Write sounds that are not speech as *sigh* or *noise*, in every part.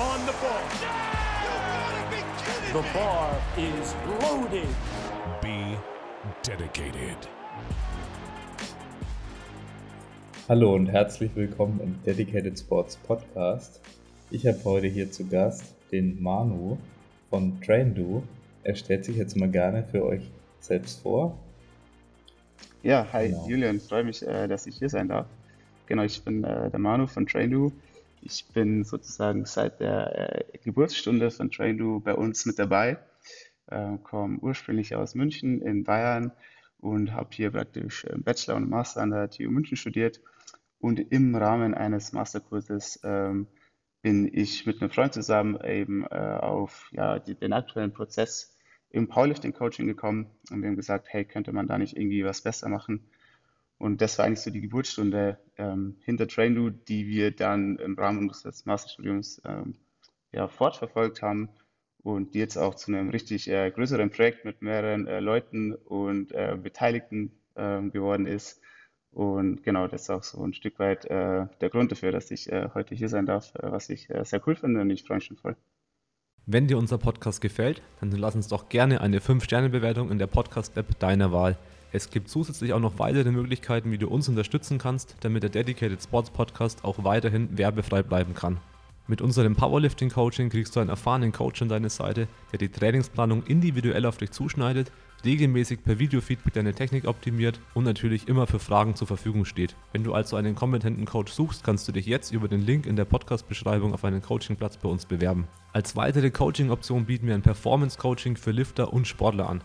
on the ball. The bar is loaded. Be dedicated. Hallo und herzlich willkommen im Dedicated Sports Podcast. Ich habe heute hier zu Gast den Manu von TrainDo. Er stellt sich jetzt mal gerne für euch selbst vor. Ja, hi Genau. Julian, freue mich, äh, dass ich hier sein darf. Genau, ich bin äh, der Manu von TrainDo. Ich bin sozusagen seit der äh, Geburtsstunde von TrainDo bei uns mit dabei. Äh, komme ursprünglich aus München in Bayern und habe hier praktisch äh, Bachelor und Master an der TU München studiert. Und im Rahmen eines Masterkurses ähm, bin ich mit einem Freund zusammen eben äh, auf ja, die, den aktuellen Prozess im Powerlifting-Coaching gekommen und wir haben gesagt, hey, könnte man da nicht irgendwie was besser machen? Und das war eigentlich so die Geburtsstunde ähm, hinter TrainDo, die wir dann im Rahmen unseres Masterstudiums ähm, ja, fortverfolgt haben und die jetzt auch zu einem richtig äh, größeren Projekt mit mehreren äh, Leuten und äh, Beteiligten ähm, geworden ist. Und genau, das ist auch so ein Stück weit äh, der Grund dafür, dass ich äh, heute hier sein darf, äh, was ich sehr cool finde und ich freue mich schon voll. Wenn dir unser Podcast gefällt, dann lass uns doch gerne eine 5-Sterne-Bewertung in der Podcast-App deiner Wahl. Es gibt zusätzlich auch noch weitere Möglichkeiten, wie du uns unterstützen kannst, damit der Dedicated Sports Podcast auch weiterhin werbefrei bleiben kann. Mit unserem Powerlifting Coaching kriegst du einen erfahrenen Coach an deine Seite, der die Trainingsplanung individuell auf dich zuschneidet, regelmäßig per Videofeedback deine Technik optimiert und natürlich immer für Fragen zur Verfügung steht. Wenn du also einen kompetenten Coach suchst, kannst du dich jetzt über den Link in der Podcast-Beschreibung auf einen Coachingplatz bei uns bewerben. Als weitere Coaching-Option bieten wir ein Performance-Coaching für Lifter und Sportler an.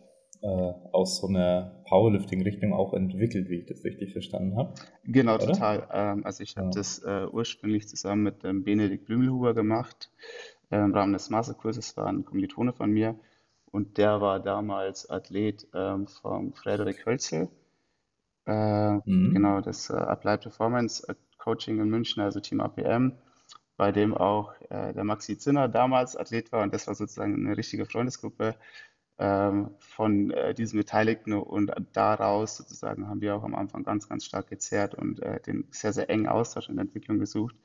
äh, aus so einer Powerlifting-Richtung auch entwickelt, wie ich das richtig verstanden habe. Genau, Oder? total. Ähm, also ich habe Ja. das äh, ursprünglich zusammen mit ähm, Benedikt Blümelhuber gemacht, äh, im Rahmen des Masterkurses, war ein Kommilitone von mir und der war damals Athlet ähm, vom Frederik Hölzel. Äh, Mhm. Genau, das äh, Applied Performance äh, Coaching in München, also Team APM, bei dem auch äh, der Maxi Zinner damals Athlet war und das war sozusagen eine richtige Freundesgruppe von äh, diesen Beteiligten und daraus sozusagen haben wir auch am Anfang ganz, ganz stark gezerrt und äh, den sehr, sehr engen Austausch und Entwicklung gesucht.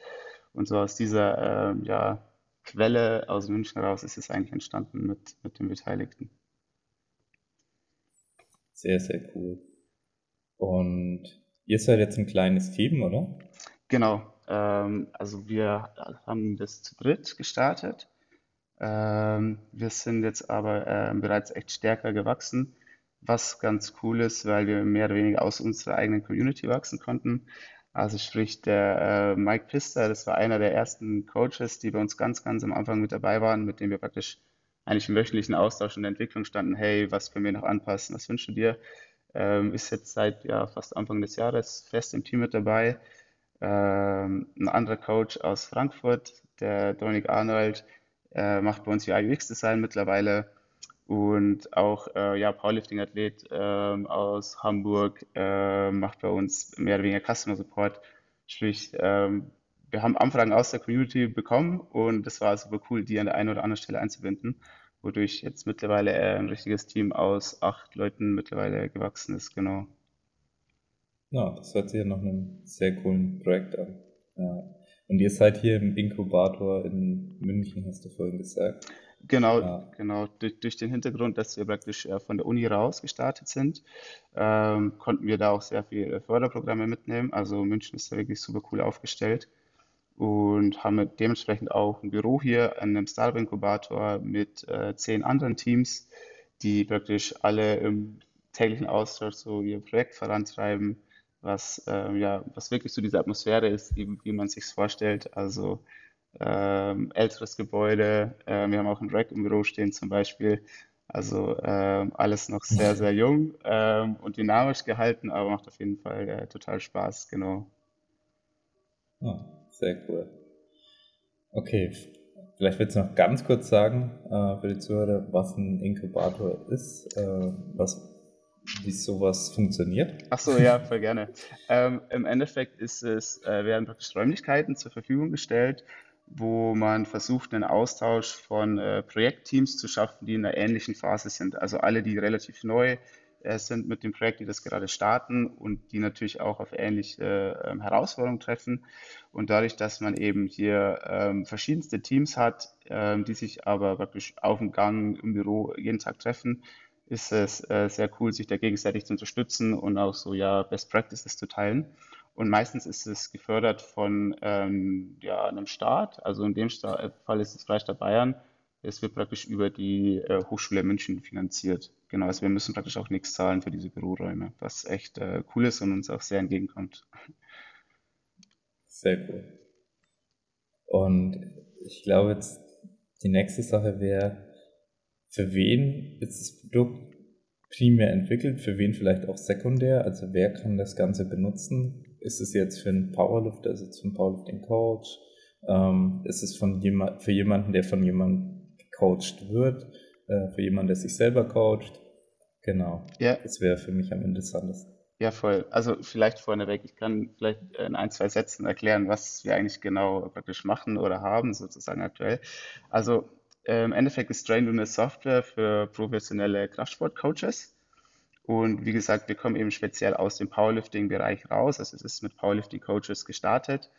Und so aus dieser ähm, ja, Quelle aus München heraus ist es eigentlich entstanden mit, mit den Beteiligten. Sehr, sehr cool. Und ihr seid jetzt ein kleines Team, oder? Genau, ähm, also wir haben das zu dritt gestartet. Ähm, wir sind jetzt aber ähm, bereits echt stärker gewachsen, was ganz cool ist, weil wir mehr oder weniger aus unserer eigenen Community wachsen konnten. Also sprich, der äh, Mike Pister, das war einer der ersten Coaches, die bei uns ganz, ganz am Anfang mit dabei waren, mit dem wir praktisch eigentlich im wöchentlichen Austausch und Entwicklung standen. Hey, was können wir noch anpassen? Was wünschst du dir? Ähm, ist jetzt seit ja, fast Anfang des Jahres fest im Team mit dabei. Ähm, ein anderer Coach aus Frankfurt, der Dominik Arnold, äh, macht bei uns UI UX-Design mittlerweile und auch äh, ja, Powerlifting-Athlet ähm, aus Hamburg äh, macht bei uns mehr oder weniger Customer Support. Sprich, ähm, wir haben Anfragen aus der Community bekommen und es war super cool, die an der einen oder anderen Stelle einzubinden, wodurch jetzt mittlerweile äh, ein richtiges Team aus acht Leuten mittlerweile gewachsen ist, genau. Ja, das hört sich ja nach einem sehr coolen Projekt an. Ja. Und ihr seid hier im Inkubator in München, hast du vorhin gesagt. Genau, Ja. genau. Durch, durch den Hintergrund, dass wir praktisch äh, von der Uni raus gestartet sind, ähm, konnten wir da auch sehr viele Förderprogramme mitnehmen. Also München ist da wirklich super cool aufgestellt und haben dementsprechend auch ein Büro hier an einem Startup-Inkubator mit äh, zehn anderen Teams, die praktisch alle im täglichen Austausch so ihr Projekt vorantreiben, was, äh, ja, was wirklich so diese Atmosphäre ist, wie, wie man sich vorstellt. Also ähm, älteres Gebäude, äh, wir haben auch ein Rack im Büro stehen zum Beispiel. Also ähm, alles noch sehr, sehr jung ähm, und dynamisch gehalten, aber macht auf jeden Fall äh, total Spaß, genau. Oh, sehr cool. Okay, vielleicht willst du noch ganz kurz sagen äh, für die Zuhörer, was ein Inkubator ist, äh, was, wie sowas funktioniert. Ach so, ja, voll gerne. Ähm, Im Endeffekt ist es, äh, werden praktisch Räumlichkeiten zur Verfügung gestellt, wo man versucht, einen Austausch von äh, Projektteams zu schaffen, die in einer ähnlichen Phase sind. Also alle, die relativ neu äh, sind mit dem Projekt, die das gerade starten und die natürlich auch auf ähnliche äh, Herausforderungen treffen. Und dadurch, dass man eben hier ähm, verschiedenste Teams hat, ähm, die sich aber praktisch auf dem Gang im Büro jeden Tag treffen, ist es äh, sehr cool, sich da gegenseitig zu unterstützen und auch so ja Best Practices zu teilen. Und meistens ist es gefördert von ähm, ja, einem Staat. Also in dem Fall ist es Freistaat Bayern. Es wird praktisch über die äh, Hochschule München finanziert. Genau, also wir müssen praktisch auch nichts zahlen für diese Büroräume, was echt äh, cool ist und uns auch sehr entgegenkommt. Sehr cool. Und ich glaube jetzt, die nächste Sache wäre, für wen ist das Produkt primär entwickelt, für wen vielleicht auch sekundär? Also wer kann das Ganze benutzen? Ist es jetzt für einen Powerlifter, ist es für einen Powerlifting-Coach? Ähm, ist es von jemand, für jemanden, der von jemandem gecoacht wird? Äh, für jemanden, der sich selber coacht? Genau. Ja. Das wäre für mich am interessantesten. Ja, voll. Also vielleicht vorneweg, ich kann vielleicht in ein, zwei Sätzen erklären, was wir eigentlich genau praktisch machen oder haben, sozusagen aktuell. Also äh, im Endeffekt ist Train eine Software für professionelle Kraftsport-Coaches. Und wie gesagt, wir kommen eben speziell aus dem Powerlifting-Bereich raus. Also es ist mit Powerlifting-Coaches gestartet.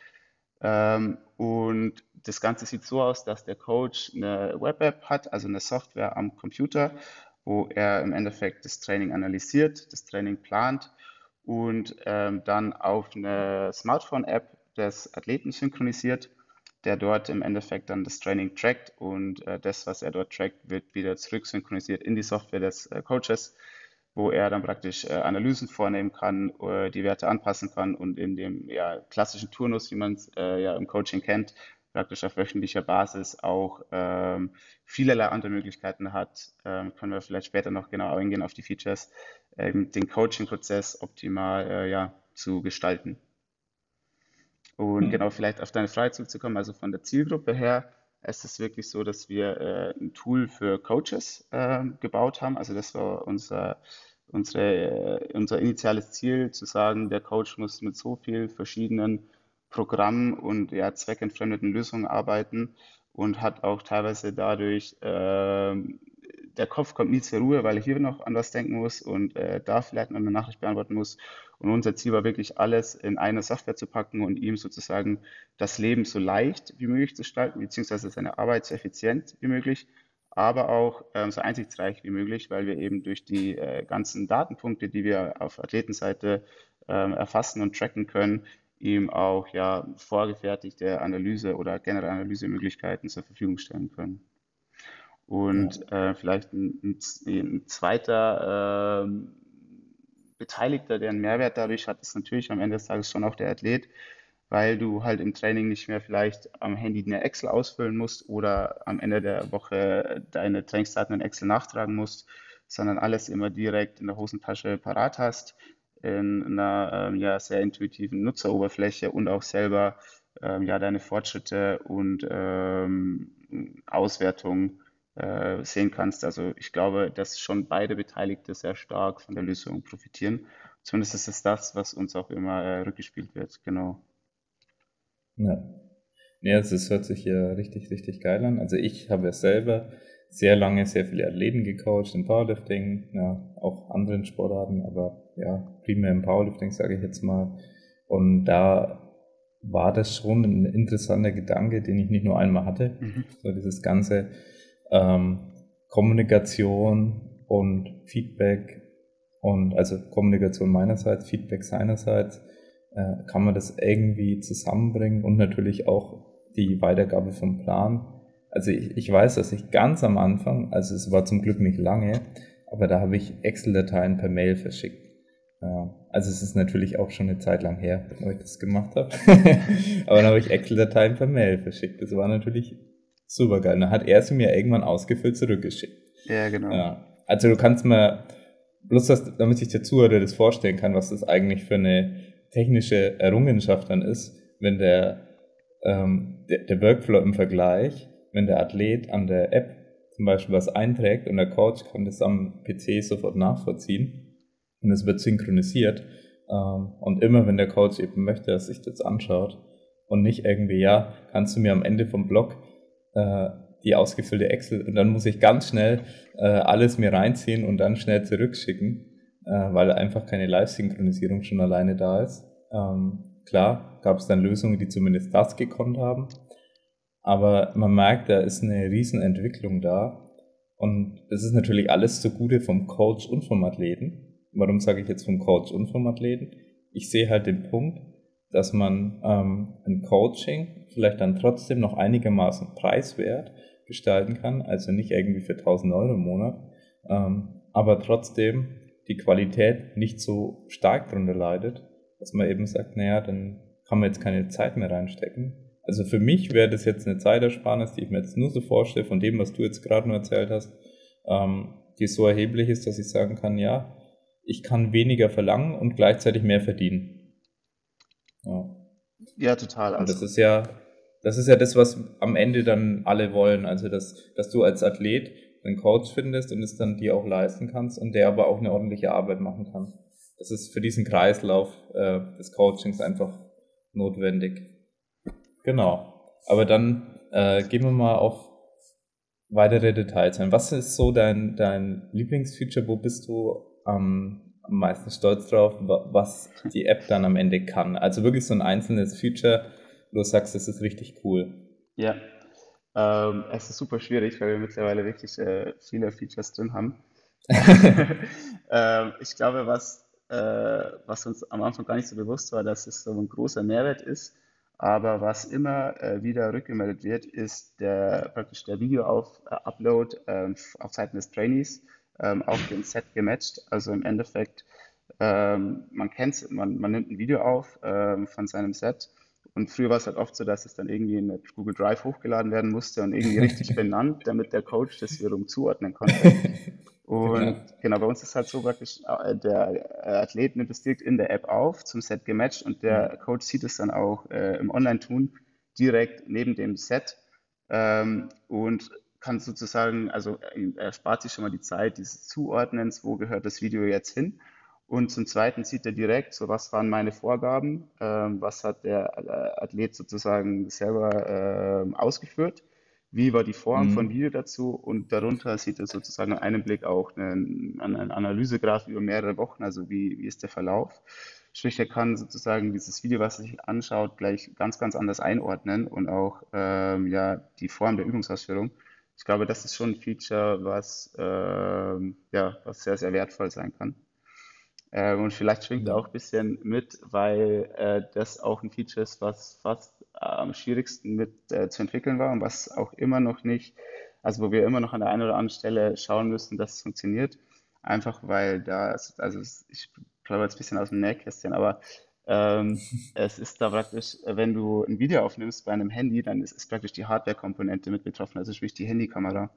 Ähm, und das Ganze sieht so aus, dass der Coach eine Web-App hat, also eine Software am Computer, wo er im Endeffekt das Training analysiert, das Training plant und ähm, dann auf eine Smartphone-App des Athleten synchronisiert, der dort im Endeffekt dann das Training trackt und äh, das, was er dort trackt, wird wieder zurück synchronisiert in die Software des äh, Coaches wo er dann praktisch äh, Analysen vornehmen kann, äh, die Werte anpassen kann und in dem ja, klassischen Turnus, wie man es äh, ja im Coaching kennt, praktisch auf wöchentlicher Basis auch ähm, vielerlei andere Möglichkeiten hat, ähm, können wir vielleicht später noch genau eingehen auf die Features, ähm, den Coaching-Prozess optimal äh, ja, zu gestalten. Und mhm. genau, vielleicht auf deine Frage zurückzukommen, also von der Zielgruppe her, ist es wirklich so, dass wir äh, ein Tool für Coaches äh, gebaut haben. Also das war unser unsere, äh, unser initiales Ziel, zu sagen, der Coach muss mit so vielen verschiedenen Programmen und ja, zweckentfremdeten Lösungen arbeiten und hat auch teilweise dadurch, äh, der Kopf kommt nie zur Ruhe, weil er hier noch an was denken muss und äh, da vielleicht noch eine Nachricht beantworten muss. Und unser Ziel war wirklich, alles in eine Software zu packen und ihm sozusagen das Leben so leicht wie möglich zu gestalten, beziehungsweise seine Arbeit so effizient wie möglich aber auch ähm, so einsichtsreich wie möglich, weil wir eben durch die äh, ganzen Datenpunkte, die wir auf Athletenseite ähm, erfassen und tracken können, ihm auch ja vorgefertigte Analyse oder generelle Analysemöglichkeiten zur Verfügung stellen können. Und ja. äh, vielleicht ein, ein, ein zweiter äh, Beteiligter, der einen Mehrwert dadurch hat, ist natürlich am Ende des Tages schon auch der Athlet, weil du halt im Training nicht mehr vielleicht am Handy eine Excel ausfüllen musst oder am Ende der Woche deine Trainingsdaten in Excel nachtragen musst, sondern alles immer direkt in der Hosentasche parat hast, in einer ähm, ja, sehr intuitiven Nutzeroberfläche und auch selber ähm, ja, deine Fortschritte und ähm, Auswertungen äh, sehen kannst. Also ich glaube, dass schon beide Beteiligte sehr stark von der Lösung profitieren. Zumindest ist es das, was uns auch immer äh, rückgespielt wird. Genau. Ja. Ja, also es hört sich ja richtig, richtig geil an. Also ich habe ja selber sehr lange sehr viele Athleten gecoacht im Powerlifting, ja, auch anderen Sportarten, aber ja, primär im Powerlifting, sage ich jetzt mal. Und da war das schon ein interessanter Gedanke, den ich nicht nur einmal hatte. Mhm. So dieses ganze ähm, Kommunikation und Feedback und also Kommunikation meinerseits, Feedback seinerseits äh, kann man das irgendwie zusammenbringen und natürlich auch die Weitergabe vom Plan. Also ich, ich weiß, dass ich ganz am Anfang, also es war zum Glück nicht lange, aber da habe ich Excel-Dateien per Mail verschickt. Ja, also es ist natürlich auch schon eine Zeit lang her, wo ich das gemacht habe. *laughs* Aber dann habe ich Excel-Dateien per Mail verschickt. Das war natürlich super geil. Dann hat er sie mir irgendwann ausgefüllt zurückgeschickt. Ja, genau. Ja. Also du kannst mir, bloß dass, damit sich der Zuhörer das vorstellen kann, was das eigentlich für eine technische Errungenschaft dann ist, wenn der, ähm, der, der Workflow im Vergleich, wenn der Athlet an der App zum Beispiel was einträgt und der Coach kann das am PC sofort nachvollziehen und es wird synchronisiert. Ähm, und immer wenn der Coach eben möchte, dass sich das anschaut und nicht irgendwie, ja, kannst du mir am Ende vom Blog äh, die ausgefüllte Excel und dann muss ich ganz schnell äh, alles mir reinziehen und dann schnell zurückschicken, äh, weil einfach keine Live-Synchronisierung schon alleine da ist. Ähm, klar, gab es dann Lösungen, die zumindest das gekonnt haben, aber man merkt, da ist eine riesen Entwicklung da und das ist natürlich alles zugute vom Coach und vom Athleten warum sage ich jetzt vom Coach und vom Athleten? Ich sehe halt den Punkt, dass man ähm, ein Coaching vielleicht dann trotzdem noch einigermaßen preiswert gestalten kann, also nicht irgendwie für 1000 Euro im Monat, ähm, aber trotzdem die Qualität nicht so stark darunter leidet, dass man eben sagt, naja, dann kann man jetzt keine Zeit mehr reinstecken. Also für mich wäre das jetzt eine Zeitersparnis, die ich mir jetzt nur so vorstelle, von dem, was du jetzt gerade nur erzählt hast, ähm, die so erheblich ist, dass ich sagen kann, ja, ich kann weniger verlangen und gleichzeitig mehr verdienen. Ja, ja total. Also. Und das ist ja, das ist ja das, was am Ende dann alle wollen. Also, dass, dass du als Athlet einen Coach findest und es dann dir auch leisten kannst und der aber auch eine ordentliche Arbeit machen kann. Das ist für diesen Kreislauf äh, des Coachings einfach notwendig. Genau. Aber dann äh, gehen wir mal auf weitere Details ein. Was ist so dein, dein Lieblingsfeature? Wo bist du am meisten stolz drauf, was die App dann am Ende kann. Also wirklich so ein einzelnes Feature, wo du sagst, das ist richtig cool. Ja, ähm, es ist super schwierig, weil wir mittlerweile wirklich äh, viele Features drin haben. *laughs* *laughs* ähm, ich glaube, was, äh, was uns am Anfang gar nicht so bewusst war, dass es so ein großer Mehrwert ist, aber was immer äh, wieder rückgemeldet wird, ist der praktisch der Video-Upload äh, auf Seiten des Trainees ähm, auf den Set gematcht. Also im Endeffekt, ähm, man kennt man, man nimmt ein Video auf ähm, von seinem Set und früher war es halt oft so, dass es dann irgendwie in Google Drive hochgeladen werden musste und irgendwie richtig *laughs* benannt, damit der Coach das wiederum zuordnen konnte. *laughs* Und ja. genau, bei uns ist halt so praktisch, äh, der Athlet nimmt es direkt in der App auf, zum Set gematcht und der Coach sieht es dann auch äh, im Online-Tun direkt neben dem Set ähm, und kann sozusagen, also er spart sich schon mal die Zeit dieses Zuordnens, wo gehört das Video jetzt hin. Und zum Zweiten sieht er direkt, so was waren meine Vorgaben, ähm, was hat der äh, Athlet sozusagen selber äh, ausgeführt, wie war die Form mhm. von Video dazu und darunter sieht er sozusagen in einem Blick auch einen, einen Analysegraph über mehrere Wochen, also wie, wie ist der Verlauf. Sprich, er kann sozusagen dieses Video, was er sich anschaut, gleich ganz, ganz anders einordnen und auch ähm, ja, die Form der Übungsausführung ich glaube, das ist schon ein Feature, was, äh, ja, was sehr, sehr wertvoll sein kann. Äh, und vielleicht schwingt ja. auch ein bisschen mit, weil äh, das auch ein Feature ist, was fast am schwierigsten mit äh, zu entwickeln war und was auch immer noch nicht, also wo wir immer noch an der einen oder anderen Stelle schauen müssen, dass es funktioniert. Einfach weil da, also ich glaube jetzt ein bisschen aus dem Nähkästchen, aber ähm, es ist da praktisch, wenn du ein Video aufnimmst bei einem Handy, dann ist, ist praktisch die Hardware-Komponente mit betroffen, also sprich die Handykamera.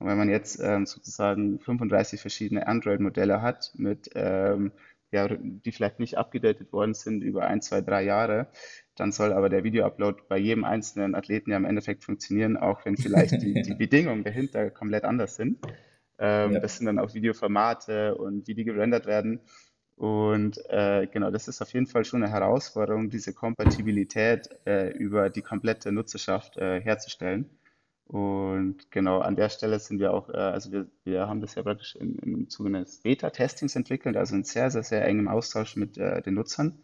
Und wenn man jetzt ähm, sozusagen 35 verschiedene Android-Modelle hat, mit, ähm, ja, die vielleicht nicht abgedatet worden sind über ein, zwei, drei Jahre, dann soll aber der Video-Upload bei jedem einzelnen Athleten ja im Endeffekt funktionieren, auch wenn vielleicht die, die *laughs* Bedingungen dahinter komplett anders sind. Ähm, ja. Das sind dann auch Videoformate und wie die gerendert werden. Und äh, genau, das ist auf jeden Fall schon eine Herausforderung, diese Kompatibilität äh, über die komplette Nutzerschaft äh, herzustellen. Und genau an der Stelle sind wir auch, äh, also wir, wir haben das ja praktisch im, im Zuge eines Beta-Testings entwickelt, also in sehr, sehr, sehr engem Austausch mit äh, den Nutzern.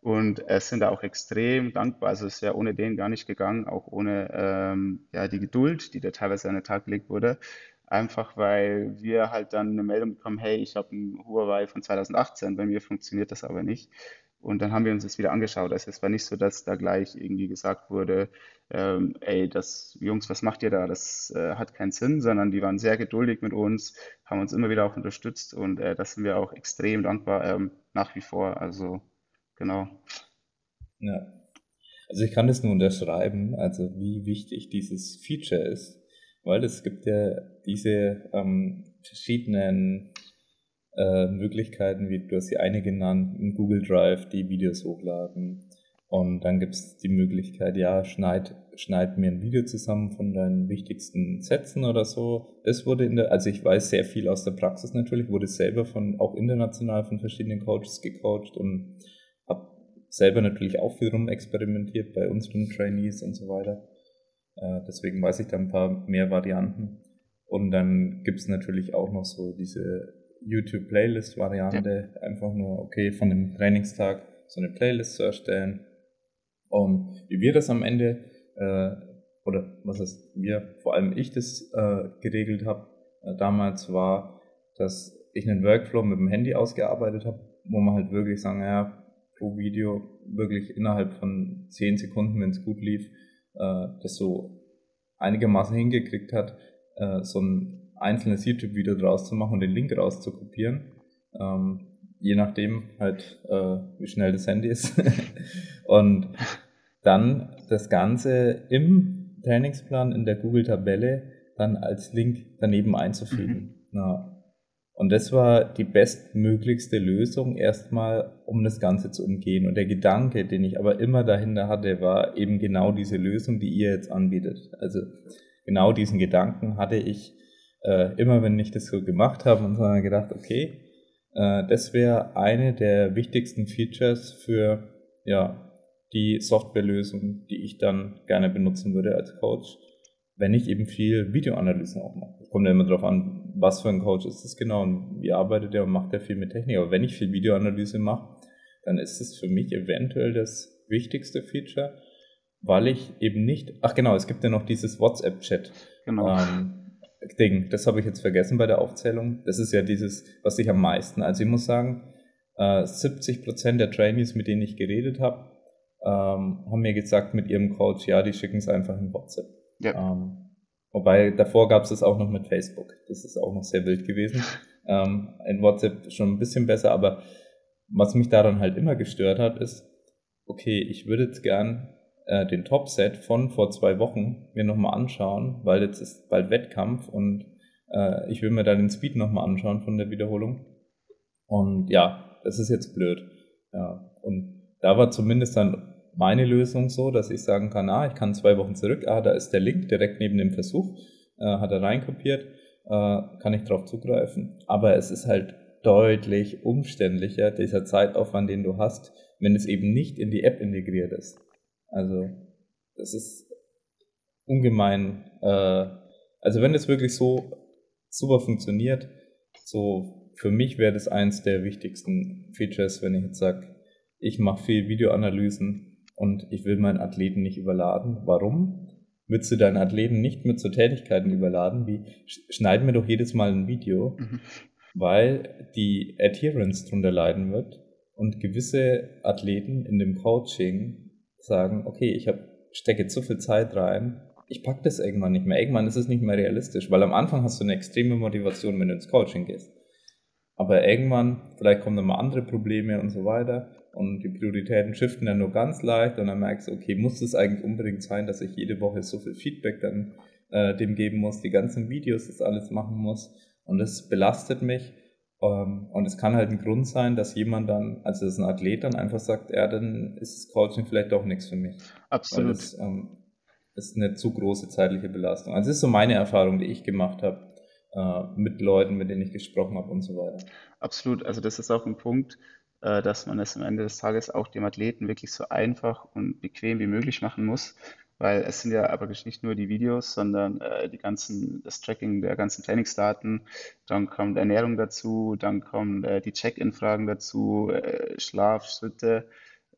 Und es sind da auch extrem dankbar. Also es wäre ohne den gar nicht gegangen, auch ohne ähm, ja, die Geduld, die da teilweise an den Tag gelegt wurde, Einfach weil wir halt dann eine Meldung bekommen, hey, ich habe ein Huawei von 2018, bei mir funktioniert das aber nicht. Und dann haben wir uns das wieder angeschaut. Also es war nicht so, dass da gleich irgendwie gesagt wurde, ähm, ey, das, Jungs, was macht ihr da? Das äh, hat keinen Sinn, sondern die waren sehr geduldig mit uns, haben uns immer wieder auch unterstützt und äh, das sind wir auch extrem dankbar ähm, nach wie vor. Also genau. Ja. Also ich kann das nur unterschreiben, also wie wichtig dieses Feature ist, weil es gibt ja diese ähm, verschiedenen äh, Möglichkeiten, wie du hast die eine genannt, in Google Drive die Videos hochladen. Und dann gibt es die Möglichkeit, ja, schneid, schneid mir ein Video zusammen von deinen wichtigsten Sätzen oder so. Das wurde in der, also ich weiß sehr viel aus der Praxis natürlich, wurde selber von, auch international von verschiedenen Coaches gecoacht und habe selber natürlich auch viel rum experimentiert bei unseren Trainees und so weiter. Äh, deswegen weiß ich da ein paar mehr Varianten. Und dann gibt es natürlich auch noch so diese YouTube-Playlist-Variante, ja. einfach nur, okay, von dem Trainingstag so eine Playlist zu erstellen. Und wie wir das am Ende, äh, oder was ist wir, vor allem ich das äh, geregelt habe, äh, damals war, dass ich einen Workflow mit dem Handy ausgearbeitet habe, wo man halt wirklich sagen, ja, pro Video wirklich innerhalb von 10 Sekunden, wenn es gut lief, äh, das so einigermaßen hingekriegt hat, äh, so ein einzelnes YouTube-Video draus zu machen und den Link rauszukopieren. Ähm, je nachdem halt, äh, wie schnell das Handy ist. *laughs* und dann das Ganze im Trainingsplan in der Google-Tabelle dann als Link daneben einzufügen. Mhm. Ja. Und das war die bestmöglichste Lösung erstmal, um das Ganze zu umgehen. Und der Gedanke, den ich aber immer dahinter hatte, war eben genau diese Lösung, die ihr jetzt anbietet. Also genau diesen Gedanken hatte ich äh, immer wenn ich das so gemacht habe und dann gedacht, okay, äh, das wäre eine der wichtigsten Features für ja, die Softwarelösung, die ich dann gerne benutzen würde als Coach, wenn ich eben viel Videoanalysen auch mache. Kommt ja immer darauf an, was für ein Coach ist das genau und wie arbeitet er und macht er viel mit Technik. Aber wenn ich viel Videoanalyse mache, dann ist es für mich eventuell das wichtigste Feature, weil ich eben nicht, ach genau, es gibt ja noch dieses WhatsApp-Chat. Genau. Ähm, Ding, das habe ich jetzt vergessen bei der Aufzählung. Das ist ja dieses, was ich am meisten, also ich muss sagen, äh, 70 Prozent der Trainees, mit denen ich geredet habe, ähm, haben mir gesagt mit ihrem Coach, ja, die schicken es einfach in WhatsApp. Ja. Ähm, wobei davor gab es das auch noch mit Facebook. Das ist auch noch sehr wild gewesen. *laughs* ähm, in WhatsApp schon ein bisschen besser, aber was mich daran halt immer gestört hat, ist, okay, ich würde jetzt gern äh, den Topset von vor zwei Wochen mir nochmal anschauen, weil jetzt ist bald Wettkampf und äh, ich will mir da den Speed nochmal anschauen von der Wiederholung. Und ja, das ist jetzt blöd. Ja, und da war zumindest dann meine Lösung so, dass ich sagen kann, ah, ich kann zwei Wochen zurück, ah, da ist der Link direkt neben dem Versuch, äh, hat er reinkopiert, äh, kann ich darauf zugreifen. Aber es ist halt deutlich umständlicher, dieser Zeitaufwand, den du hast, wenn es eben nicht in die App integriert ist. Also, das ist ungemein. Äh, also, wenn das wirklich so super funktioniert, so für mich wäre das eins der wichtigsten Features, wenn ich jetzt sage, ich mache viel Videoanalysen und ich will meinen Athleten nicht überladen. Warum? Willst du deinen Athleten nicht mit so Tätigkeiten überladen, wie schneiden mir doch jedes Mal ein Video, mhm. weil die Adherence drunter leiden wird und gewisse Athleten in dem Coaching sagen, okay, ich hab, stecke jetzt so viel Zeit rein, ich packe das irgendwann nicht mehr. Irgendwann ist es nicht mehr realistisch, weil am Anfang hast du eine extreme Motivation, wenn du ins Coaching gehst. Aber irgendwann, vielleicht kommen dann mal andere Probleme und so weiter und die Prioritäten shiften dann nur ganz leicht und dann merkst du, okay, muss es eigentlich unbedingt sein, dass ich jede Woche so viel Feedback dann äh, dem geben muss, die ganzen Videos, das alles machen muss und das belastet mich ähm, und es kann halt ein Grund sein, dass jemand dann, also dass ein Athlet dann einfach sagt, ja, dann ist das Coaching vielleicht doch nichts für mich. Absolut. Weil das ähm, ist eine zu große zeitliche Belastung. Also das ist so meine Erfahrung, die ich gemacht habe äh, mit Leuten, mit denen ich gesprochen habe und so weiter. Absolut. Also das ist auch ein Punkt, dass man es am Ende des Tages auch dem Athleten wirklich so einfach und bequem wie möglich machen muss weil es sind ja aber nicht nur die Videos, sondern äh, die ganzen, das Tracking der ganzen Trainingsdaten, dann kommt Ernährung dazu, dann kommen äh, die Check-in-Fragen dazu, äh, Schlaf, Schritte,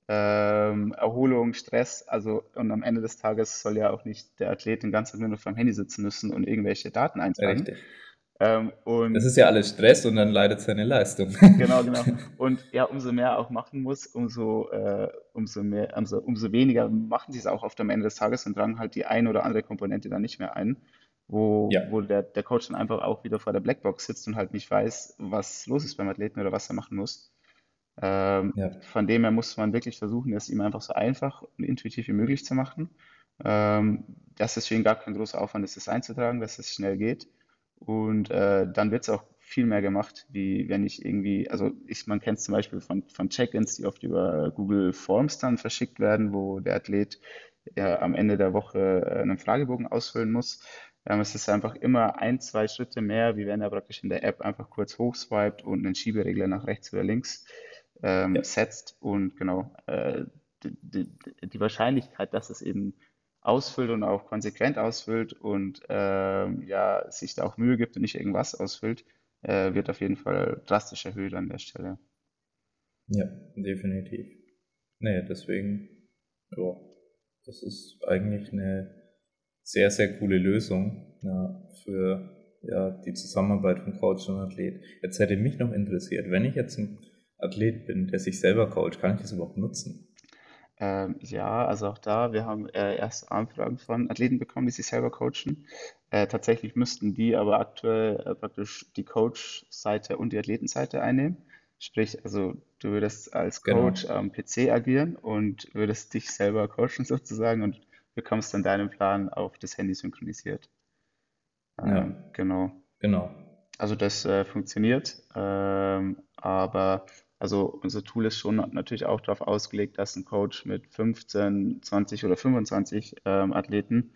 ähm, Erholung, Stress, also und am Ende des Tages soll ja auch nicht der Athlet den ganzen Tag nur noch vom Handy sitzen müssen und irgendwelche Daten eintragen. Ähm, Das ist ja alles Stress und dann leidet seine Leistung. *laughs* Genau, genau. *laughs* Und ja, umso mehr er auch machen muss, umso, äh, umso mehr, umso, umso weniger machen sie es auch oft am Ende des Tages und tragen halt die eine oder andere Komponente dann nicht mehr ein, wo, Ja, wo der, der Coach dann einfach auch wieder vor der Blackbox sitzt und halt nicht weiß, was los ist beim Athleten oder was er machen muss. Ähm, ja, von dem her muss man wirklich versuchen, es ihm einfach so einfach und intuitiv wie möglich zu machen. Ähm, dass es für ihn gar kein großer Aufwand ist, das einzutragen, dass es schnell geht. Und äh, dann wird es auch viel mehr gemacht, wie wenn ich irgendwie, also ich, man kennt es zum Beispiel von, von Check-ins, die oft über Google Forms dann verschickt werden, wo der Athlet ja, am Ende der Woche äh, einen Fragebogen ausfüllen muss. Ähm, es ist einfach immer ein, zwei Schritte mehr, wie wenn er praktisch in der App einfach kurz hochswiped und einen Schieberegler nach rechts oder links ähm, ja, setzt. Und genau, äh, die, die, die Wahrscheinlichkeit, dass es eben ausfüllt und auch konsequent ausfüllt und ähm, ja, sich da auch Mühe gibt und nicht irgendwas ausfüllt, äh, wird auf jeden Fall drastisch erhöht an der Stelle. ja, definitiv. Nee, deswegen, ja, das ist eigentlich eine sehr, sehr coole Lösung, ja, für ja, die Zusammenarbeit von Coach und Athlet. Jetzt hätte mich noch interessiert, wenn ich jetzt ein Athlet bin, der sich selber coacht, kann ich das überhaupt nutzen? Ähm, ja, also auch da, wir haben äh, erste Anfragen von Athleten bekommen, die sich selber coachen. Äh, tatsächlich müssten die aber aktuell äh, praktisch die Coach-Seite und die Athletenseite einnehmen. Sprich, also du würdest als Coach Genau. am PC agieren und würdest dich selber coachen *laughs* sozusagen und bekommst dann deinen Plan auf das Handy synchronisiert. Ja, Ähm, genau. genau. Also das äh, funktioniert, ähm, aber also unser Tool ist schon natürlich auch darauf ausgelegt, dass ein Coach mit 15, 20 oder 25 ähm, Athleten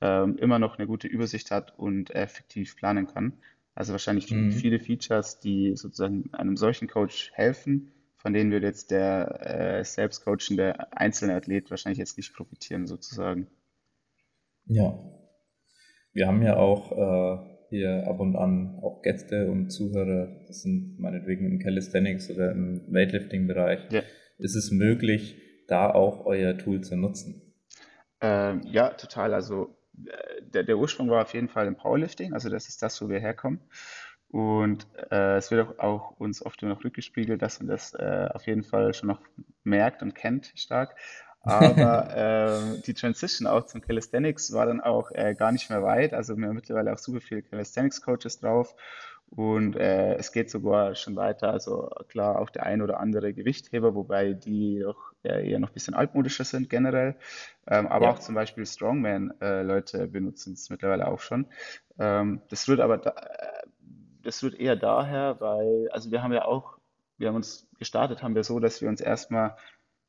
ähm, immer noch eine gute Übersicht hat und effektiv planen kann. Also wahrscheinlich Mhm. viele Features, die sozusagen einem solchen Coach helfen, von denen würde jetzt der äh, selbst coachende einzelne Athlet wahrscheinlich jetzt nicht profitieren sozusagen. Ja, wir haben ja auch äh, hier ab und an auch Gäste und Zuhörer, das sind meinetwegen im Calisthenics oder im Weightlifting-Bereich. Ja. Ist es möglich, da auch euer Tool zu nutzen? Ähm, ja, total. Also äh, der, der Ursprung war auf jeden Fall im Powerlifting, also das ist das, wo wir herkommen. Und äh, es wird auch, auch uns oft noch rückgespiegelt, dass man das äh, auf jeden Fall schon noch merkt und kennt stark. Aber *laughs* ähm, die Transition auch zum Calisthenics war dann auch äh, gar nicht mehr weit. Also wir haben mittlerweile auch super viele Calisthenics-Coaches drauf. Und äh, es geht sogar schon weiter. Also klar, auch der ein oder andere Gewichtheber, wobei die doch eher, eher noch ein bisschen altmodischer sind generell. Ähm, aber auch Ja, zum Beispiel Strongman-Leute benutzen es mittlerweile auch schon. Ähm, das rührt aber da, äh, das rührt eher daher, weil, also wir haben ja auch, wir haben uns gestartet, haben wir so, dass wir uns erstmal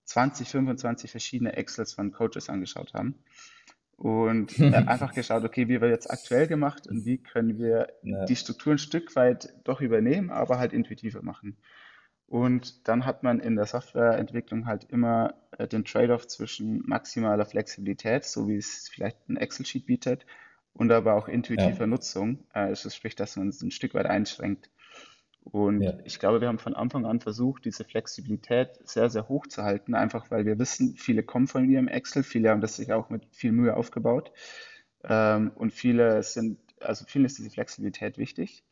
20, 25 verschiedene Excels von Coaches angeschaut haben und *laughs* äh, einfach geschaut, okay, wie wird jetzt aktuell gemacht und wie können wir ja, die Struktur ein Stück weit doch übernehmen, aber halt intuitiver machen. Und dann hat man in der Softwareentwicklung halt immer äh, den Trade-off zwischen maximaler Flexibilität, so wie es vielleicht ein Excel-Sheet bietet, und aber auch intuitiver ja, Nutzung. Äh, also sprich, dass man es ein Stück weit einschränkt. Und ja, ich glaube, wir haben von Anfang an versucht, diese Flexibilität sehr, sehr hoch zu halten, einfach weil wir wissen, viele kommen von ihrem Excel, viele haben das sich auch mit viel Mühe aufgebaut. Ähm, und viele sind, also vielen ist diese Flexibilität wichtig.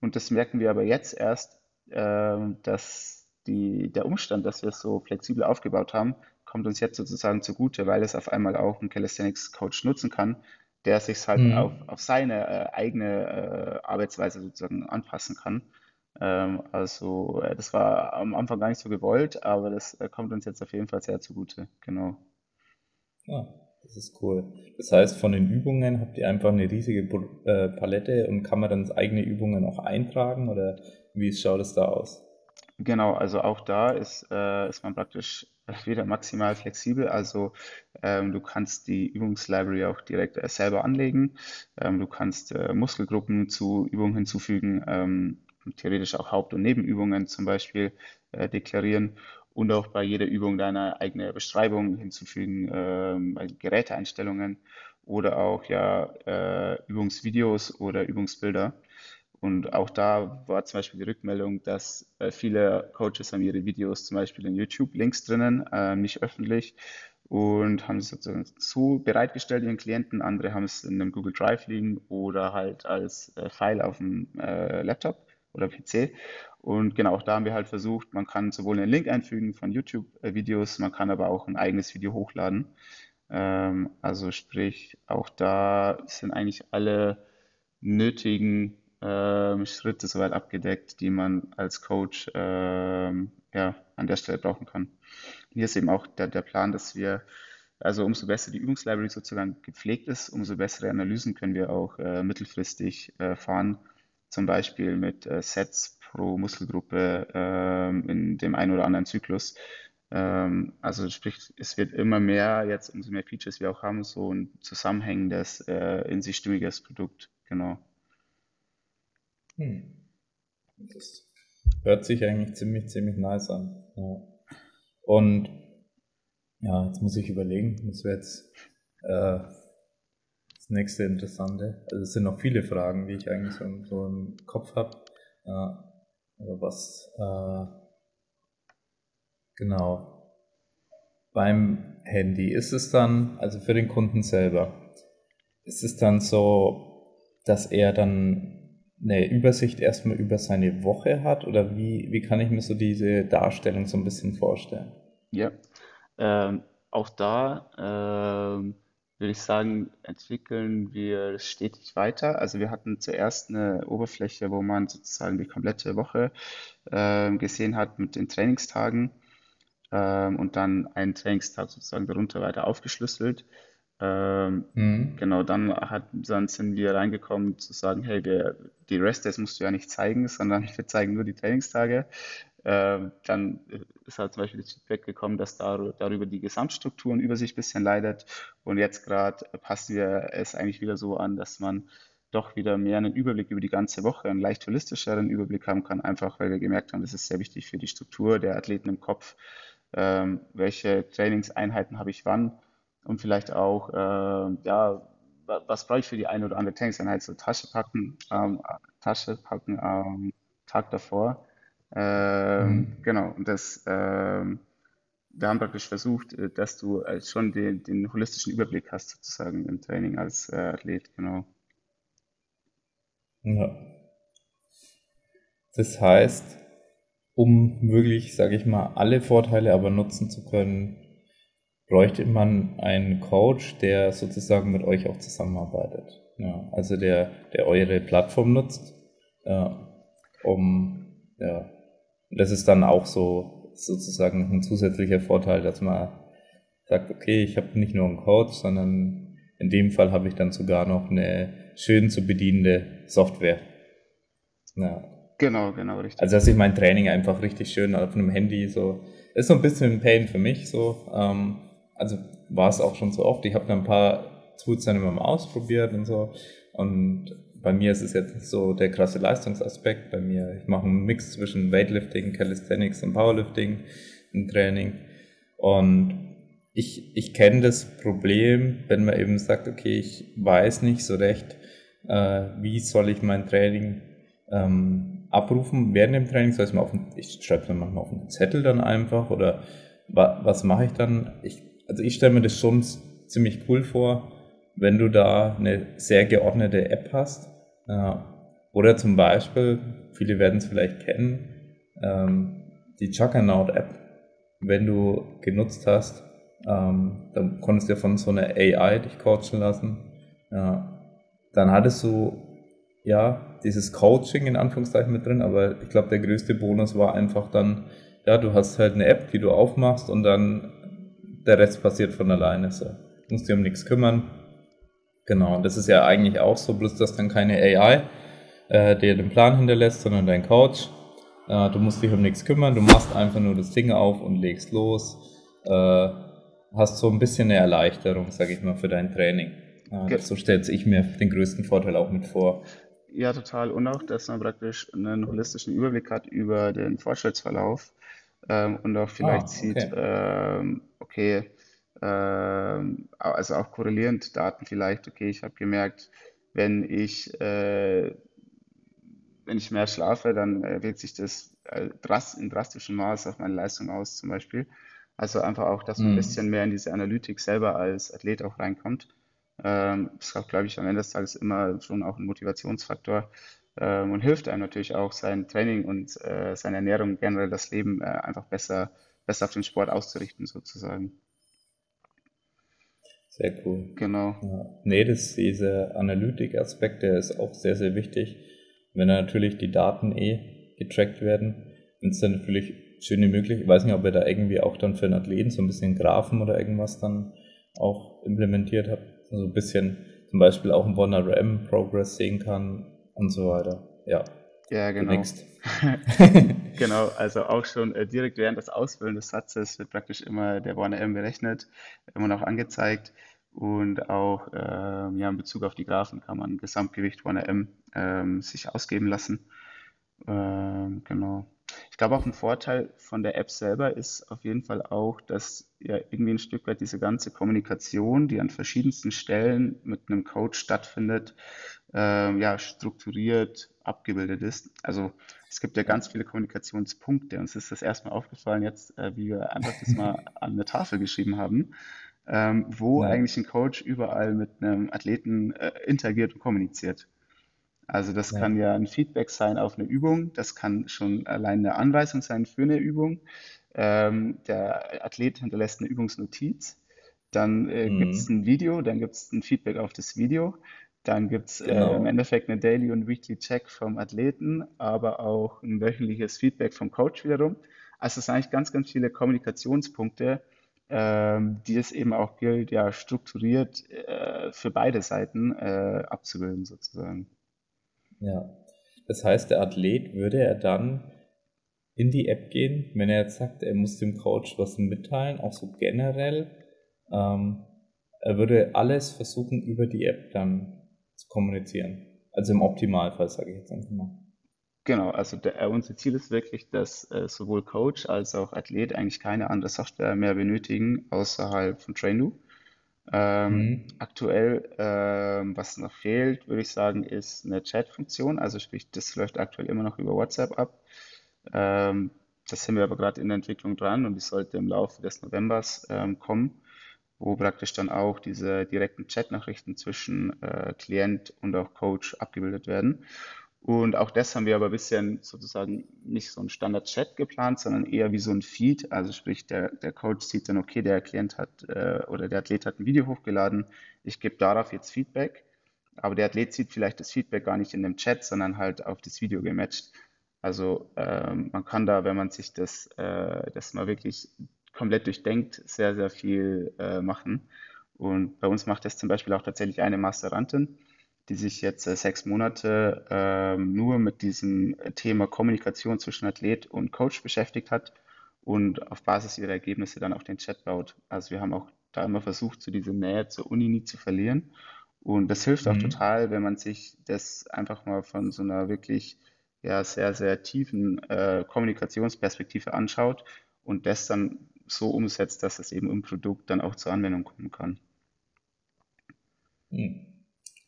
Und das merken wir aber jetzt erst, ähm, dass die, der Umstand, dass wir es so flexibel aufgebaut haben, kommt uns jetzt sozusagen zugute, weil es auf einmal auch ein Calisthenics Coach nutzen kann, der sich halt auf, mhm. auf seine äh, eigene äh, Arbeitsweise sozusagen anpassen kann. Ähm, also äh, das war am Anfang gar nicht so gewollt, aber das äh, kommt uns jetzt auf jeden Fall sehr zugute. Genau. Ja, das ist cool. Das heißt, von den Übungen habt ihr einfach eine riesige äh, Palette und kann man dann eigene Übungen auch eintragen oder wie schaut es da aus? Genau, also auch da ist, äh, ist man praktisch *laughs* wieder maximal flexibel. Also ähm, du kannst die Übungslibrary auch direkt äh, selber anlegen. Ähm, du kannst äh, Muskelgruppen zu Übungen hinzufügen, ähm, theoretisch auch Haupt- und Nebenübungen zum Beispiel äh, deklarieren und auch bei jeder Übung deine eigene Beschreibung hinzufügen, bei Geräteeinstellungen oder auch ja äh, Übungsvideos oder Übungsbilder. Und auch da war zum Beispiel die Rückmeldung, dass äh, viele Coaches haben ihre Videos zum Beispiel in YouTube-Links drinnen, äh, nicht öffentlich. und haben es sozusagen zu bereitgestellt ihren Klienten. Andere haben es in einem Google Drive liegen oder halt als äh, File auf dem äh, Laptop oder PC. Und genau, auch da haben wir halt versucht, man kann sowohl einen Link einfügen von YouTube-Videos, man kann aber auch ein eigenes Video hochladen. Ähm, also sprich, auch da sind eigentlich alle nötigen ähm, Schritte soweit abgedeckt, die man als Coach ähm, ja, an der Stelle brauchen kann. Hier ist eben auch der, der Plan, dass wir, also umso besser die Übungslibrary sozusagen gepflegt ist, umso bessere Analysen können wir auch äh, mittelfristig äh, fahren. Zum Beispiel mit äh, Sets pro Muskelgruppe ähm, in dem einen oder anderen Zyklus. Ähm, also sprich, es wird immer mehr, jetzt umso mehr Features wir auch haben, so ein zusammenhängendes, äh, in sich stimmiges Produkt. Genau. Hm. Das hört sich eigentlich ziemlich, ziemlich nice an. Ja. Und ja, jetzt muss ich überlegen, das wäre jetzt äh, nächste Interessante. Also es sind noch viele Fragen, die ich eigentlich so, im Kopf habe. Äh, was äh, genau beim Handy ist es dann, also für den Kunden selber, ist es dann so, dass er dann eine Übersicht erstmal über seine Woche hat oder wie, wie kann ich mir so diese Darstellung so ein bisschen vorstellen? Ja, ähm, auch da ähm, würde ich sagen, entwickeln wir stetig weiter. Also wir hatten zuerst eine Oberfläche, wo man sozusagen die komplette Woche ähm, gesehen hat mit den Trainingstagen ähm, und dann einen Trainingstag sozusagen darunter weiter aufgeschlüsselt. Ähm, mhm. Genau, dann, hat, dann sind wir reingekommen zu sagen, hey, wir, die Rest-Days musst du ja nicht zeigen, sondern *laughs* wir zeigen nur die Trainingstage. Ähm, dann ist halt zum Beispiel das Feedback gekommen, dass da, darüber die Gesamtstruktur und Übersicht ein bisschen leidet. Und jetzt gerade passen wir es eigentlich wieder so an, dass man doch wieder mehr einen Überblick über die ganze Woche, einen leicht holistischeren Überblick haben kann, einfach weil wir gemerkt haben, das ist sehr wichtig für die Struktur der Athleten im Kopf. Ähm, welche Trainingseinheiten habe ich wann? und vielleicht auch, äh, ja, was brauche ich für die eine oder andere Trainingseinheit? So Tasche packen, ähm, Tasche packen am ähm, Tag davor. Ähm, mhm. Genau, und das, ähm, wir haben praktisch versucht, äh, dass du äh, schon den, den holistischen Überblick hast, sozusagen im Training als äh, Athlet, genau. Ja. Das heißt, um wirklich, sage ich mal, alle Vorteile aber nutzen zu können, bräuchte man einen Coach, der sozusagen mit euch auch zusammenarbeitet. Ja, also der, der eure Plattform nutzt, ja, um, ja, das ist dann auch so sozusagen ein zusätzlicher Vorteil, dass man sagt, okay, ich habe nicht nur einen Coach, sondern in dem Fall habe ich dann sogar noch eine schön zu bedienende Software. Ja. Genau, genau, richtig. Also dass ich mein Training einfach richtig schön auf einem Handy so, ist so ein bisschen ein Pain für mich so, ähm, also war es auch schon so oft. Ich habe dann ein paar Tools dann immer mal ausprobiert und so. Und bei mir ist es jetzt so der krasse Leistungsaspekt. Bei mir, ich mache einen Mix zwischen Weightlifting, Calisthenics und Powerlifting im Training. Und ich, ich kenne das Problem, wenn man eben sagt, okay, ich weiß nicht so recht, äh, wie soll ich mein Training ähm, abrufen während dem Training. Soll ich mal auf, ich schreibe es mir manchmal auf einen Zettel dann einfach oder wa, was mache ich dann? Ich also ich stelle mir das schon ziemlich cool vor, wenn du da eine sehr geordnete App hast. Oder zum Beispiel, viele werden es vielleicht kennen, ähm, die Juggernaut-App, wenn du genutzt hast, ähm, dann konntest du ja von so einer AI dich coachen lassen. dann hattest du ja dieses Coaching in Anführungszeichen mit drin, aber ich glaube, der größte Bonus war einfach dann, ja, du hast halt eine App, die du aufmachst und dann der Rest passiert von alleine. So. Du musst dich um nichts kümmern. Genau, und das ist ja eigentlich auch so, bloß dass dann keine AI äh, dir den Plan hinterlässt, sondern dein Coach. Äh, du musst dich um nichts kümmern, du machst einfach nur das Ding auf und legst los. Äh, hast so ein bisschen eine Erleichterung, sag ich mal, für dein Training. Äh, so stellt ich mir den größten Vorteil auch mit vor. Ja, total. Und auch, dass man praktisch einen holistischen Überblick hat über den Fortschrittsverlauf ähm, und auch vielleicht ah, okay. sieht, ähm, okay, also auch korrelierend Daten vielleicht, okay, ich habe gemerkt, wenn ich, äh, wenn ich mehr schlafe, dann äh, wirkt sich das äh, drast in drastischem Maß auf meine Leistung aus, zum Beispiel. Also einfach auch, dass man ein Mhm. bisschen mehr in diese Analytik selber als Athlet auch reinkommt. Ähm, ist auch, glaube ich, am Ende des Tages immer schon auch ein Motivationsfaktor ähm, und hilft einem natürlich auch, sein Training und äh, seine Ernährung, generell das Leben äh, einfach besser, besser auf den Sport auszurichten, sozusagen. Sehr cool. Genau. Ja. Nee, das, dieser Analytik-Aspekt, der ist auch sehr, sehr wichtig. Wenn natürlich die Daten eh getrackt werden, wenn es dann natürlich schön wie möglich, ich weiß nicht, ob ihr da irgendwie auch dann für einen Athleten so ein bisschen Graphen oder irgendwas dann auch implementiert habt, so ein bisschen zum Beispiel auch ein 1RM Progress sehen kann und so weiter. Ja, Ja, genau. *laughs* *laughs* Genau, also auch schon äh, direkt während des Ausfüllen des Satzes wird praktisch immer der 1RM berechnet, immer noch angezeigt und auch ähm, ja, in Bezug auf die Graphen kann man Gesamtgewicht 1RM ähm, sich ausgeben lassen. Ähm, genau. Ich glaube auch ein Vorteil von der App selber ist auf jeden Fall auch, dass ja irgendwie ein Stück weit diese ganze Kommunikation, die an verschiedensten Stellen mit einem Coach stattfindet, ähm, ja, strukturiert abgebildet ist. Also es gibt ja ganz viele Kommunikationspunkte. Uns ist das erstmal aufgefallen jetzt, äh, wie wir einfach das mal an eine Tafel geschrieben haben, ähm, wo Ja. eigentlich ein Coach überall mit einem Athleten äh, interagiert und kommuniziert. Also das Ja. kann ja ein Feedback sein auf eine Übung, das kann schon allein eine Anweisung sein für eine Übung. Ähm, der Athlet hinterlässt eine Übungsnotiz, dann äh, gibt es Mhm. ein Video, dann gibt es ein Feedback auf das Video, dann gibt es äh, Genau. im Endeffekt eine Daily und Weekly Check vom Athleten, aber auch ein wöchentliches Feedback vom Coach wiederum. Also es sind eigentlich ganz, ganz viele Kommunikationspunkte, ähm, die es eben auch gilt, ja, strukturiert äh, für beide Seiten äh, abzubilden sozusagen. Ja. Das heißt, der Athlet würde er dann in die App gehen, wenn er jetzt sagt, er muss dem Coach was mitteilen, auch so generell. Ähm, er würde alles versuchen, über die App dann zu kommunizieren. Also im Optimalfall, sage ich jetzt einfach mal. Genau, also der, äh, unser Ziel ist wirklich, dass äh, sowohl Coach als auch Athlet eigentlich keine andere Software mehr benötigen außerhalb von Traindu. Ähm, Mhm. aktuell, ähm, was noch fehlt, würde ich sagen, ist eine Chat-Funktion. Also sprich, das läuft aktuell immer noch über WhatsApp ab. Ähm, das sind wir aber gerade in der Entwicklung dran und die sollte im Laufe des Novembers ähm, kommen, wo praktisch dann auch diese direkten Chat-Nachrichten zwischen äh, Klient und auch Coach abgebildet werden. Und auch das haben wir aber bisschen sozusagen nicht so ein Standard-Chat geplant, sondern eher wie so ein Feed. Also sprich, der, der Coach sieht dann, okay, der Klient hat äh, oder der Athlet hat ein Video hochgeladen, ich gebe darauf jetzt Feedback. Aber der Athlet sieht vielleicht das Feedback gar nicht in dem Chat, sondern halt auf das Video gematcht. Also ähm, man kann da, wenn man sich das, äh, das mal wirklich komplett durchdenkt, sehr, sehr viel äh, machen. Und bei uns macht das zum Beispiel auch tatsächlich eine Masterantin, die sich jetzt äh, sechs Monate ähm, nur mit diesem Thema Kommunikation zwischen Athlet und Coach beschäftigt hat und auf Basis ihrer Ergebnisse dann auch den Chat baut. Also wir haben auch da immer versucht, so diese Nähe zur Uni nie zu verlieren. Und das hilft auch Mhm. total, wenn man sich das einfach mal von so einer wirklich ja, sehr, sehr tiefen äh, Kommunikationsperspektive anschaut und das dann so umsetzt, dass es eben im Produkt dann auch zur Anwendung kommen kann. Hm.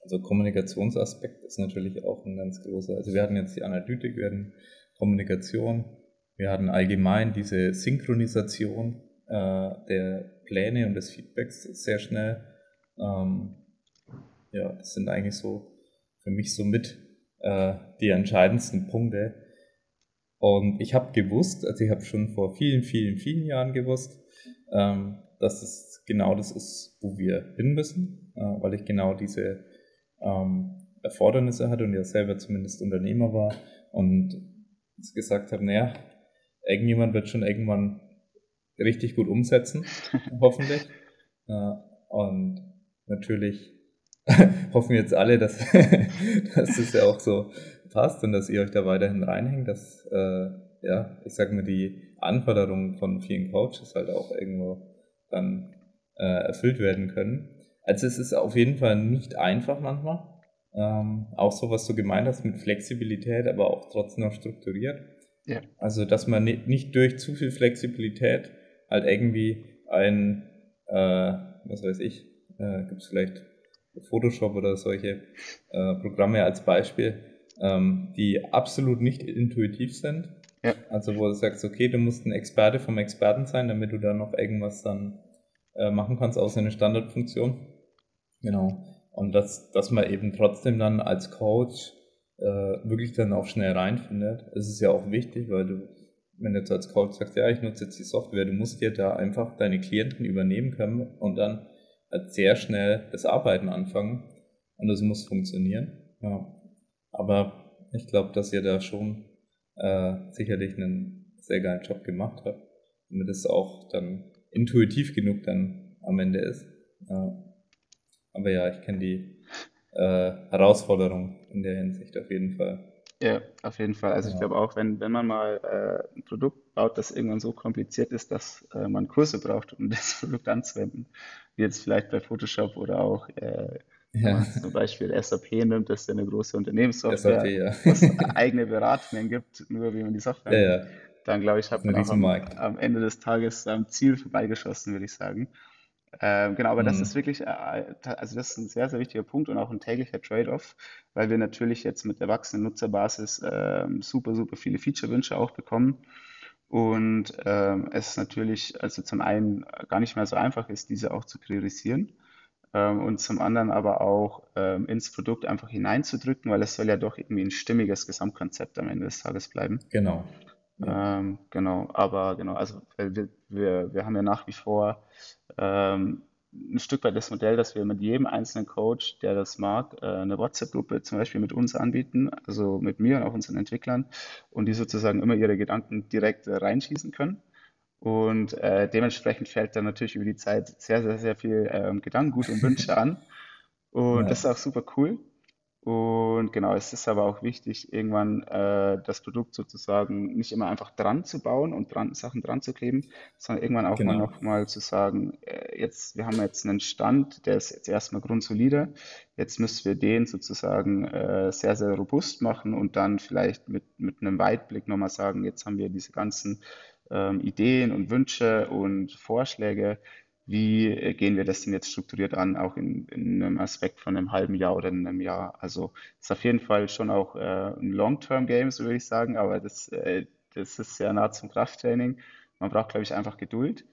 Also Kommunikationsaspekt ist natürlich auch ein ganz großer. Also wir hatten jetzt die Analytik, wir hatten Kommunikation, wir hatten allgemein diese Synchronisation äh, der Pläne und des Feedbacks sehr schnell. Ähm, ja, das sind eigentlich so für mich so mit äh, die entscheidendsten Punkte. Und ich habe gewusst, also ich habe schon vor vielen, vielen, vielen Jahren gewusst, ähm, dass es genau das ist, wo wir hin müssen, äh, weil ich genau diese ähm, Erfordernisse hatte und ja selber zumindest Unternehmer war und gesagt habe, naja, irgendjemand wird schon irgendwann richtig gut umsetzen, *laughs* hoffentlich. Äh, und natürlich *laughs* hoffen jetzt alle, dass, *laughs* dass das ja auch so passt und dass ihr euch da weiterhin reinhängt, dass, äh, ja, ich sag mal, die Anforderungen von vielen Coaches halt auch irgendwo dann äh, erfüllt werden können. Also es ist auf jeden Fall nicht einfach manchmal. Ähm, auch so, was du gemeint hast mit Flexibilität, aber auch trotzdem noch strukturiert. Ja. Also, dass man nicht, nicht durch zu viel Flexibilität halt irgendwie ein, äh, was weiß ich, äh, gibt es vielleicht Photoshop oder solche äh, Programme als Beispiel, ähm, die absolut nicht intuitiv sind Ja. Also wo du sagst, okay, du musst ein Experte vom Experten sein, damit du da noch irgendwas dann äh, machen kannst, außer eine Standardfunktion. Genau. Und dass, dass man eben trotzdem dann als Coach äh, wirklich dann auch schnell reinfindet. Es ist ja auch wichtig, weil du, wenn du jetzt als Coach sagst, ja, ich nutze jetzt die Software, du musst dir da einfach deine Klienten übernehmen können und dann halt sehr schnell das Arbeiten anfangen. Und das muss funktionieren. Ja. Aber ich glaube, dass ihr da schon äh, sicherlich einen sehr geilen Job gemacht habt, damit es auch dann intuitiv genug dann am Ende ist. Ja. Aber ja, ich kenne die äh, Herausforderung in der Hinsicht auf jeden Fall. Ja, auf jeden Fall. Also ja. ich glaube auch, wenn, wenn man mal äh, ein Produkt baut, das irgendwann so kompliziert ist, dass äh, man Kurse braucht, um *laughs* das Produkt anzuwenden, wie jetzt vielleicht bei Photoshop oder auch äh, ja. zum Beispiel SAP nimmt, das ist ja eine große Unternehmenssoftware, SAP, ja. was eigene Beratungen gibt, nur wie man die Software ja, ja. dann glaube ich, hat man am, am, Ende des Tages am Ziel vorbeigeschossen, würde ich sagen. Ähm, genau, aber mhm. das ist wirklich, äh, also das ist ein sehr, sehr wichtiger Punkt und auch ein täglicher Trade-off, weil wir natürlich jetzt mit der wachsenden Nutzerbasis äh, super, super viele Feature-Wünsche auch bekommen. Und ähm, es natürlich, also zum einen gar nicht mehr so einfach ist, diese auch zu priorisieren ähm, und zum anderen aber auch ähm, ins Produkt einfach hineinzudrücken, weil es soll ja doch irgendwie ein stimmiges Gesamtkonzept am Ende des Tages bleiben. Genau. Ähm, genau, aber genau, also wir, wir, wir haben ja nach wie vor ähm, ein Stück weit das Modell, dass wir mit jedem einzelnen Coach, der das mag, äh, eine WhatsApp-Gruppe zum Beispiel mit uns anbieten, also mit mir und auch unseren Entwicklern, und die sozusagen immer ihre Gedanken direkt äh, reinschießen können. Und äh, dementsprechend fällt dann natürlich über die Zeit sehr, sehr, sehr viel ähm, Gedankengut und Wünsche an. Und *laughs* ja. das ist auch super cool. Und genau, es ist aber auch wichtig, irgendwann äh, das Produkt sozusagen nicht immer einfach dran zu bauen und dran, Sachen dran zu kleben, sondern irgendwann auch genau. mal nochmal zu sagen, äh, jetzt, wir haben jetzt einen Stand, der ist jetzt erstmal grundsolide, jetzt müssen wir den sozusagen äh, sehr, sehr robust machen und dann vielleicht mit, mit einem Weitblick nochmal sagen, jetzt haben wir diese ganzen ähm, Ideen und Wünsche und Vorschläge, wie äh, gehen wir das denn jetzt strukturiert an, auch in, in einem Aspekt von einem halben Jahr oder in einem Jahr. Also es ist auf jeden Fall schon auch äh, ein Long-Term-Game, so würde ich sagen, aber das, äh, das ist sehr nah zum Krafttraining. Man braucht, glaube ich, einfach Geduld.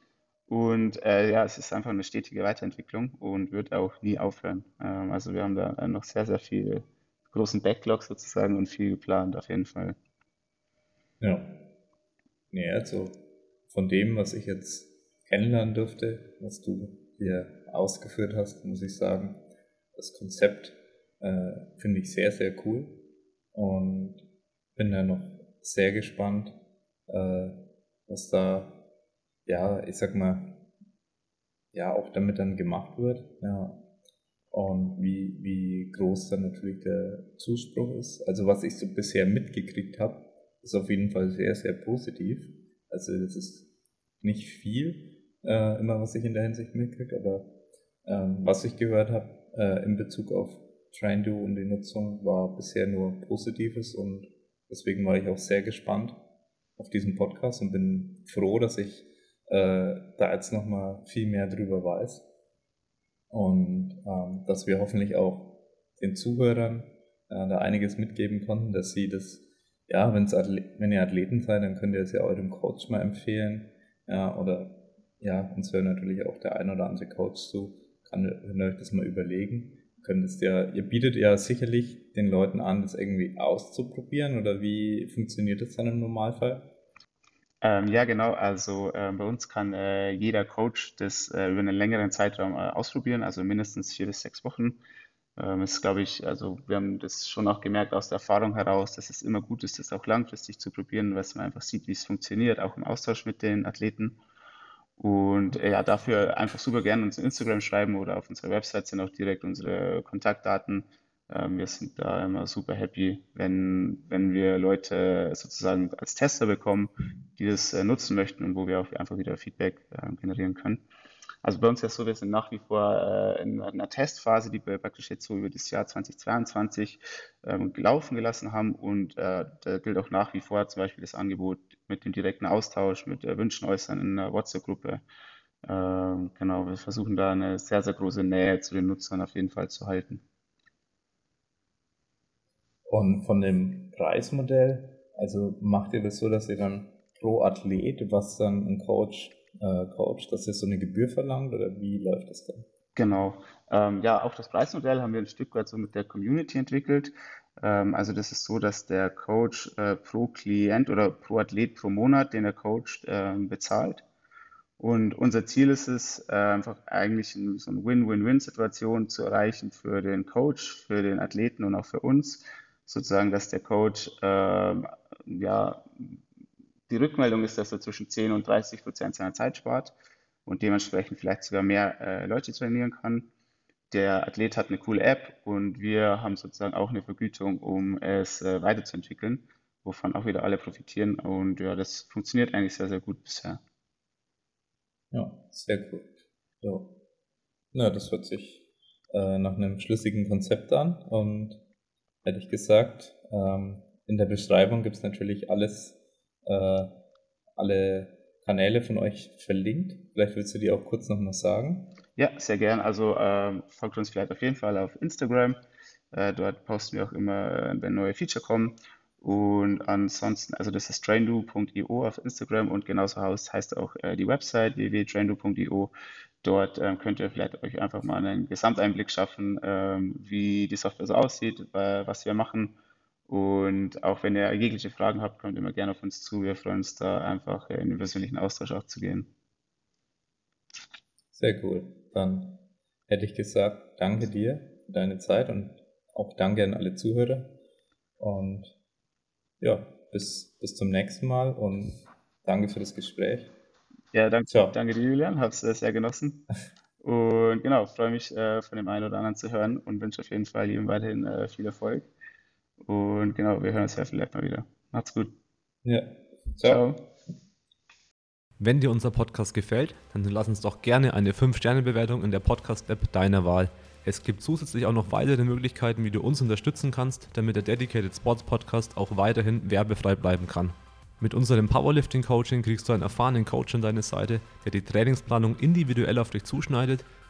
Und äh, ja, es ist einfach eine stetige Weiterentwicklung und wird auch nie aufhören. Ähm, also wir haben da noch sehr, sehr viel großen Backlog sozusagen und viel geplant auf jeden Fall. Ja. Nee, also von dem, was ich jetzt kennenlernen durfte, was du hier ausgeführt hast, muss ich sagen, das Konzept äh, finde ich sehr, sehr cool und bin da noch sehr gespannt, äh, was da, ja, ich sag mal, ja, auch damit dann gemacht wird, ja, und wie, wie groß dann natürlich der Zuspruch ist. Also was ich so bisher mitgekriegt habe, ist auf jeden Fall sehr, sehr positiv. Also das ist nicht viel, äh, immer, was ich in der Hinsicht mitkriege, aber ähm, was ich gehört habe äh, in Bezug auf TrainDo und die Nutzung war bisher nur Positives und deswegen war ich auch sehr gespannt auf diesen Podcast und bin froh, dass ich äh, da jetzt nochmal viel mehr drüber weiß und ähm, dass wir hoffentlich auch den Zuhörern äh, da einiges mitgeben konnten, dass sie das, ja, wenn's wenn ihr Athleten seid, dann könnt ihr es ja eurem Coach mal empfehlen, ja, oder ja, uns hören natürlich auch der ein oder andere Coach zu, kann, könnt ihr euch das mal überlegen. Könnt es ihr bietet ja sicherlich den Leuten an, das irgendwie auszuprobieren oder wie funktioniert das dann im Normalfall? Ähm, ja, genau. Also äh, bei uns kann äh, jeder Coach das äh, über einen längeren Zeitraum äh, ausprobieren, also mindestens vier bis sechs Wochen. Ähm, ist, glaube ich, also wir haben das schon auch gemerkt aus der Erfahrung heraus, dass es immer gut ist, das auch langfristig zu probieren, weil man einfach sieht, wie es funktioniert, auch im Austausch mit den Athleten. Und äh, ja, dafür einfach super gerne uns Instagram schreiben oder auf unserer Website sind auch direkt unsere Kontaktdaten. Ähm, wir sind da immer super happy, wenn, wenn wir Leute sozusagen als Tester bekommen, die das äh, nutzen möchten und wo wir auch einfach wieder Feedback äh, generieren können. Also bei uns ist es so, wir sind nach wie vor äh, in einer Testphase, die wir praktisch jetzt so über das Jahr 2022 ähm, laufen gelassen haben und äh, da gilt auch nach wie vor zum Beispiel das Angebot mit dem direkten Austausch, mit äh, Wünschen äußern in der WhatsApp-Gruppe. Ähm, genau, wir versuchen da eine sehr, sehr große Nähe zu den Nutzern auf jeden Fall zu halten. Und von dem Preismodell, Also macht ihr das so, dass ihr dann pro Athlet, was dann ein Coach äh, coacht, dass ihr so eine Gebühr verlangt oder wie läuft das dann? Genau. Ähm, ja, auch das Preismodell haben wir ein Stück weit so mit der Community entwickelt. Ähm, also das ist so, dass der Coach äh, pro Klient oder pro Athlet pro Monat, den er coacht, äh, bezahlt. Und unser Ziel ist es, äh, einfach eigentlich ein, so eine Win-Win-Win-Situation zu erreichen für den Coach, für den Athleten und auch für uns. Sozusagen, dass der Coach ähm, ja, die Rückmeldung ist, dass er zwischen 10 und 30 Prozent seiner Zeit spart und dementsprechend vielleicht sogar mehr äh, Leute trainieren kann. Der Athlet hat eine coole App und wir haben sozusagen auch eine Vergütung, um es äh, weiterzuentwickeln, wovon auch wieder alle profitieren. Und ja, das funktioniert eigentlich sehr, sehr gut bisher. Ja, sehr gut. So. Na, das hört sich äh, nach einem schlüssigen Konzept an und hätte ich gesagt, ähm, in der Beschreibung gibt es natürlich alles, äh, alle Kanäle von euch verlinkt. Vielleicht willst du die auch kurz nochmal sagen. Ja, sehr gern. Also ähm, folgt uns vielleicht auf jeden Fall auf Instagram. Äh, dort posten wir auch immer, äh, wenn neue Feature kommen. Und ansonsten, also das ist traindu.io auf Instagram und genauso heißt auch äh, die Website www.traindu.io. Dort ähm, könnt ihr vielleicht euch einfach mal einen Gesamteinblick schaffen, ähm, wie die Software so aussieht, äh, was wir machen. Und auch wenn ihr jegliche Fragen habt, kommt immer gerne auf uns zu. Wir freuen uns da einfach in den persönlichen Austausch auch zu gehen. Sehr cool. Dann hätte ich gesagt, danke dir für deine Zeit und auch danke an alle Zuhörer. Und ja, bis, bis zum nächsten Mal und danke für das Gespräch. Ja, danke, Ciao. danke dir, Julian. Hab's sehr genossen. Und genau, freue mich äh, von dem einen oder anderen zu hören und wünsche auf jeden Fall ihm weiterhin äh, viel Erfolg. Und genau, wir hören uns ja vielleicht mal wieder. Macht's gut. Ja. Ciao. Ciao. Wenn dir unser Podcast gefällt, dann lass uns doch gerne eine 5-Sterne-Bewertung in der Podcast-App deiner Wahl. Es gibt zusätzlich auch noch weitere Möglichkeiten, wie du uns unterstützen kannst, damit der Dedicated Sports Podcast auch weiterhin werbefrei bleiben kann. Mit unserem Powerlifting Coaching kriegst du einen erfahrenen Coach an deine Seite, der die Trainingsplanung individuell auf dich zuschneidet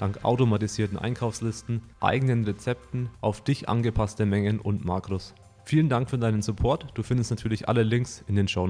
dank automatisierten Einkaufslisten, eigenen Rezepten, auf dich angepasste Mengen und Makros. Vielen Dank für deinen Support. Du findest natürlich alle Links in den Show